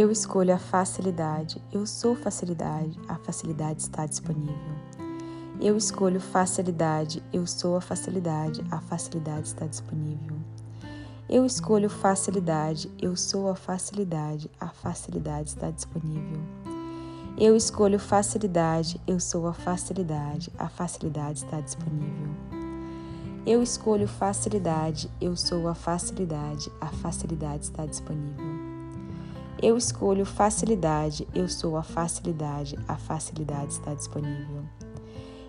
Eu escolho a facilidade. Eu sou facilidade. A facilidade está disponível. Eu escolho facilidade. Eu sou a facilidade. A facilidade está disponível. Eu escolho facilidade. Eu sou a facilidade. A facilidade está disponível. Eu escolho facilidade. Eu sou a facilidade. A facilidade está disponível. Eu escolho facilidade. Eu sou a facilidade. A facilidade está disponível. Eu escolho facilidade, eu sou a facilidade, a facilidade está disponível.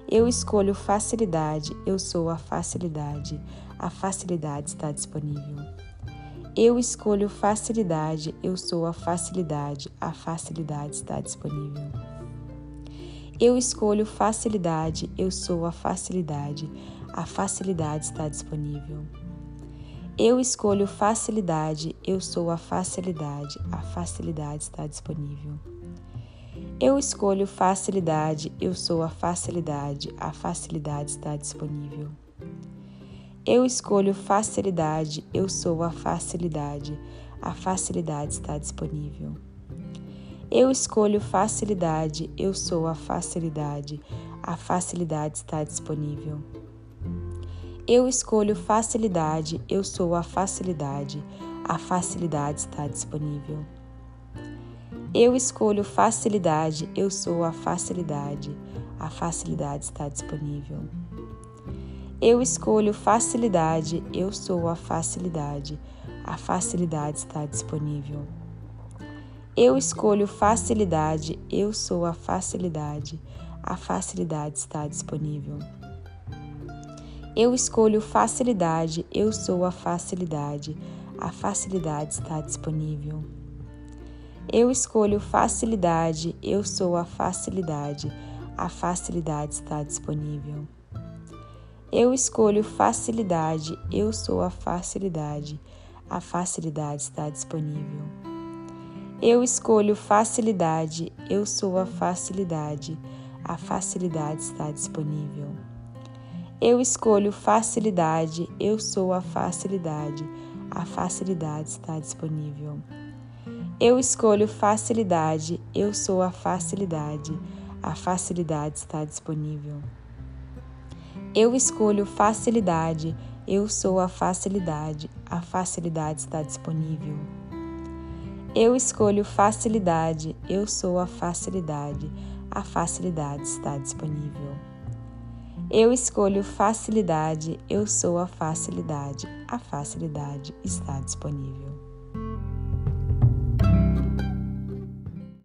Eu escolho facilidade, eu sou a facilidade, a facilidade está disponível. Eu escolho facilidade, eu sou a facilidade, a facilidade está disponível. Eu escolho facilidade, eu sou a facilidade, a facilidade está disponível. Eu escolho facilidade, eu sou a facilidade, a facilidade está disponível. Eu escolho facilidade, eu sou a facilidade, a facilidade está disponível. Eu escolho facilidade, eu sou a facilidade, a facilidade está disponível. Eu escolho facilidade, eu sou a facilidade, a facilidade está disponível. Eu escolho facilidade, eu sou a facilidade, a facilidade está disponível. Eu escolho facilidade, eu sou a facilidade, a facilidade está disponível. Eu escolho facilidade, eu sou a facilidade, a facilidade está disponível. Eu escolho facilidade, eu sou a facilidade, a facilidade está disponível. Eu escolho facilidade, eu sou a facilidade, a facilidade está disponível. Eu escolho facilidade, eu sou a facilidade, a facilidade está disponível. Eu escolho facilidade, eu sou a facilidade, a facilidade está disponível. Eu escolho facilidade, eu sou a facilidade, a facilidade está disponível. Eu escolho facilidade, eu sou a facilidade, a facilidade está disponível. Eu escolho facilidade, eu sou a facilidade, a facilidade está disponível. Eu escolho facilidade, eu sou a facilidade, a facilidade está disponível. Eu escolho facilidade, eu sou a facilidade, a facilidade está disponível. Eu escolho facilidade, eu sou a facilidade, a facilidade está disponível.